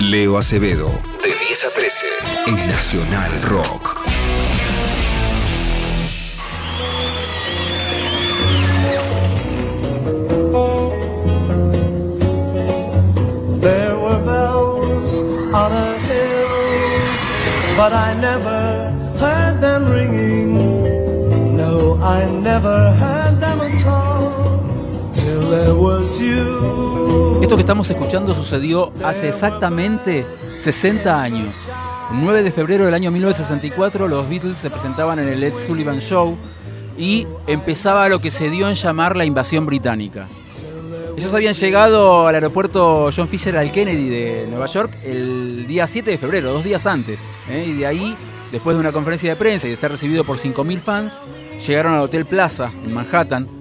Leo Acevedo, de 10 a 13, en Nacional Rock. There were bells on a hill, but I never Esto que estamos escuchando sucedió hace exactamente 60 años. El 9 de febrero del año 1964 los Beatles se presentaban en el Ed Sullivan Show y empezaba lo que se dio en llamar la invasión británica. Ellos habían llegado al aeropuerto John Fisher al Kennedy de Nueva York el día 7 de febrero, dos días antes. ¿eh? Y de ahí, después de una conferencia de prensa y de ser recibido por 5.000 fans, llegaron al Hotel Plaza en Manhattan,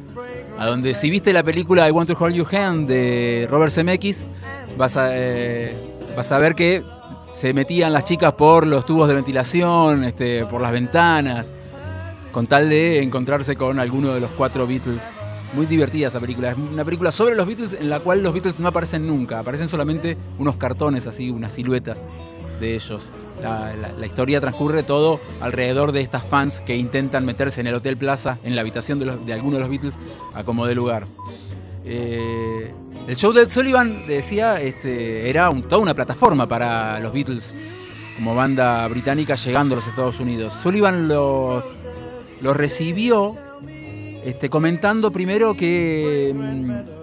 a donde si viste la película I Want to Hold Your Hand de Robert Zemeckis, vas a, eh, vas a ver que se metían las chicas por los tubos de ventilación, este, por las ventanas, con tal de encontrarse con alguno de los cuatro Beatles. Muy divertida esa película. Es una película sobre los Beatles en la cual los Beatles no aparecen nunca. Aparecen solamente unos cartones así, unas siluetas de ellos. La, historia transcurre todo alrededor de estas fans que intentan meterse en el Hotel Plaza, en la habitación de, los- de alguno de los Beatles, a como de lugar. Eh, el show de Ed Sullivan, decía, este, era toda una plataforma para los Beatles como banda británica llegando a los Estados Unidos. Sullivan los, los recibió este, comentando primero que mm,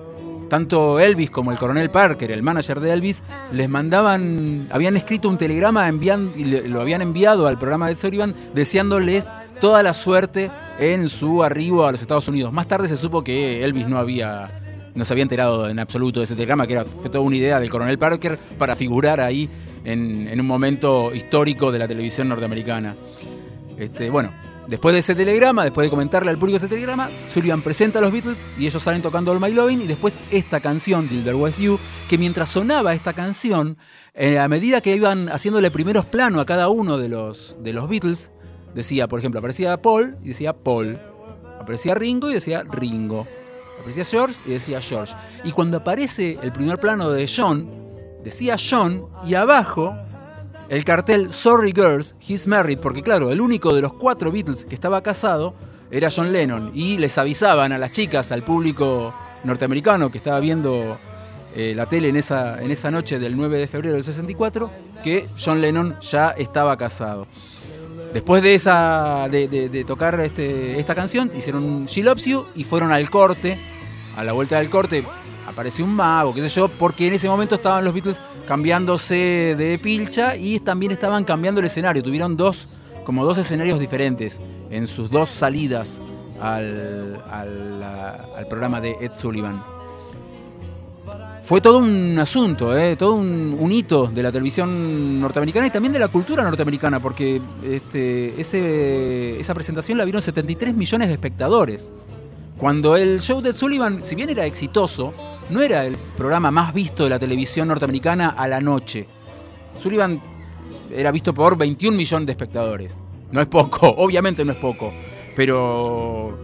tanto Elvis como el coronel Parker, el manager de Elvis, les mandaban, habían escrito un telegrama enviando, y lo habían enviado al programa de Sullivan deseándoles toda la suerte en su arribo a los Estados Unidos. Más tarde se supo que Elvis no había no se había enterado en absoluto de ese telegrama, que era fue toda una idea del coronel Parker para figurar ahí en, en un momento histórico de la televisión norteamericana. Este, bueno, después de ese telegrama, después de comentarle al público ese telegrama, Sullivan presenta a los Beatles y ellos salen tocando All My Loving y después esta canción, Till There Was You, que mientras sonaba esta canción, eh, a medida que iban haciéndole primeros planos a cada uno de los, de los Beatles, decía, por ejemplo, aparecía Paul y decía Paul, aparecía Ringo y decía Ringo, aparecía George y decía George. Y cuando aparece el primer plano de John, decía John y abajo el cartel Sorry Girls, He's Married, porque claro, el único de los cuatro Beatles que estaba casado era John Lennon y les avisaban a las chicas, al público norteamericano que estaba viendo eh, la tele en esa, en esa noche del 9 de febrero del 64, que John Lennon ya estaba casado. Después de esa de, tocar este- esta canción, hicieron She Loves You y fueron al corte. A la vuelta del corte apareció un mago, qué sé yo, porque en ese momento estaban los Beatles cambiándose de pilcha y también estaban cambiando el escenario. Tuvieron dos, como dos escenarios diferentes en sus dos salidas al, al- programa de Ed Sullivan. Fue todo un asunto, ¿eh? todo un, hito de la televisión norteamericana y también de la cultura norteamericana, porque este, esa presentación la vieron 73 millones de espectadores. Cuando el show de Ed Sullivan, si bien era exitoso, no era el programa más visto de la televisión norteamericana a la noche. Sullivan era visto por 21 millones de espectadores. No es poco, obviamente no es poco, pero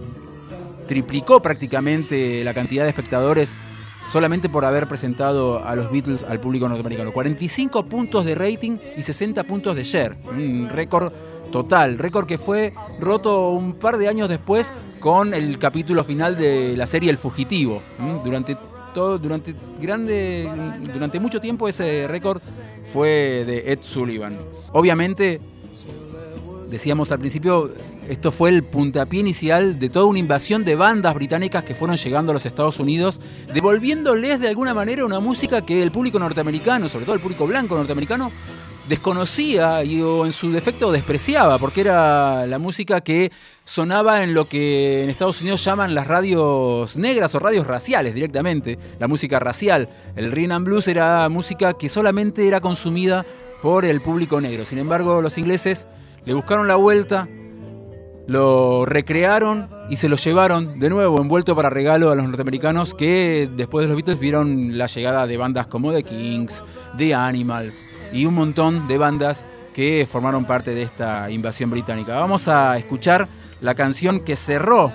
triplicó prácticamente la cantidad de espectadores solamente por haber presentado a los Beatles al público norteamericano. 45 puntos de rating y 60 puntos de share. Un récord total, récord que fue roto un par de años después con el capítulo final de la serie El Fugitivo. Durante todo, durante grande, durante mucho tiempo ese récord fue de Ed Sullivan. Obviamente decíamos al principio, esto fue el puntapié inicial de toda una invasión de bandas británicas que fueron llegando a los Estados Unidos, devolviéndoles de alguna manera una música que el público norteamericano, sobre todo el público blanco norteamericano, desconocía y o en su defecto despreciaba, porque era la música que sonaba en lo que en Estados Unidos llaman las radios negras o radios raciales directamente, la música racial. El rhythm and blues era música que solamente era consumida por el público negro. Sin embargo, los ingleses le buscaron la vuelta, lo recrearon y se lo llevaron de nuevo envuelto para regalo a los norteamericanos que después de los Beatles vieron la llegada de bandas como The Kings, The Animals y un montón de bandas que formaron parte de esta invasión británica. Vamos a escuchar la canción que cerró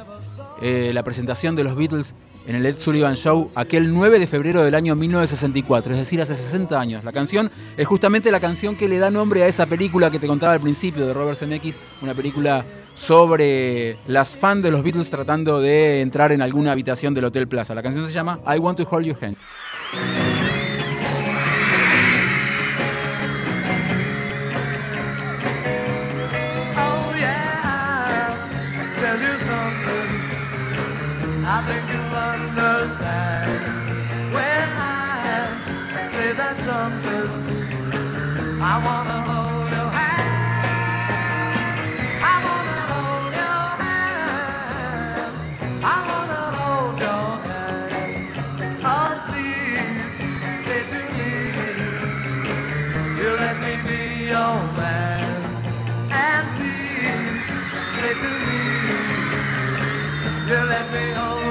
eh, la presentación de los Beatles en el Ed Sullivan Show aquel 9 de febrero del año 1964, es decir, hace 60 años. La canción es justamente la canción que le da nombre a esa película que te contaba al principio de Robert Zemeckis, una película sobre las fans de los Beatles tratando de entrar en alguna habitación del Hotel Plaza. La canción se llama I Want to Hold Your Hand. Oh you. I think I say that something. I hold you let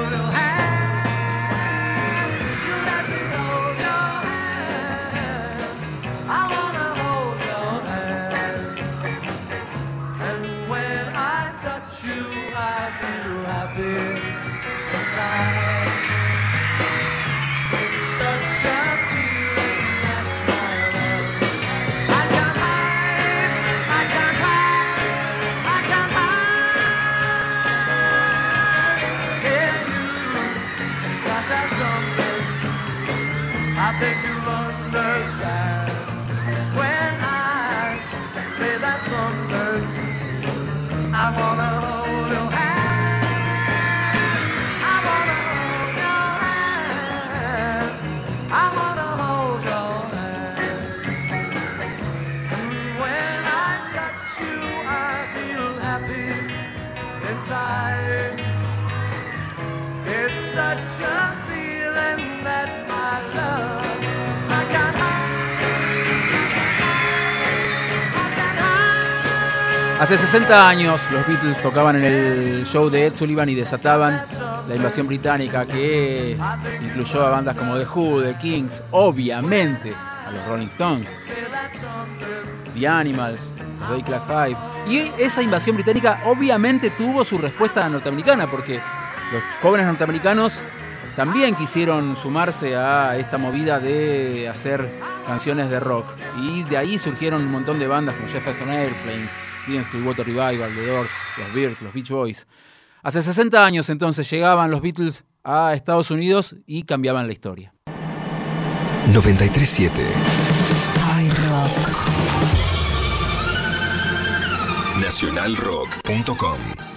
I think you'll understand when I say that something. I wanna hold your hand. I wanna hold your hand. I wanna hold your hand. And when I touch you, I feel happy inside. It's such a Hace 60 años los Beatles tocaban en el show de Ed Sullivan y desataban la invasión británica que incluyó a bandas como The Who, The Kings, obviamente a los Rolling Stones, The Animals, los Club Five. Y esa invasión británica obviamente tuvo su respuesta norteamericana porque los jóvenes norteamericanos también quisieron sumarse a esta movida de hacer canciones de rock. Y de ahí surgieron un montón de bandas como Jefferson Airplane, Creedence Clearwater Revival, The Doors, los Bears, los Beach Boys. Hace 60 años entonces llegaban los Beatles a Estados Unidos y cambiaban la historia. 937 Nacionalrock.com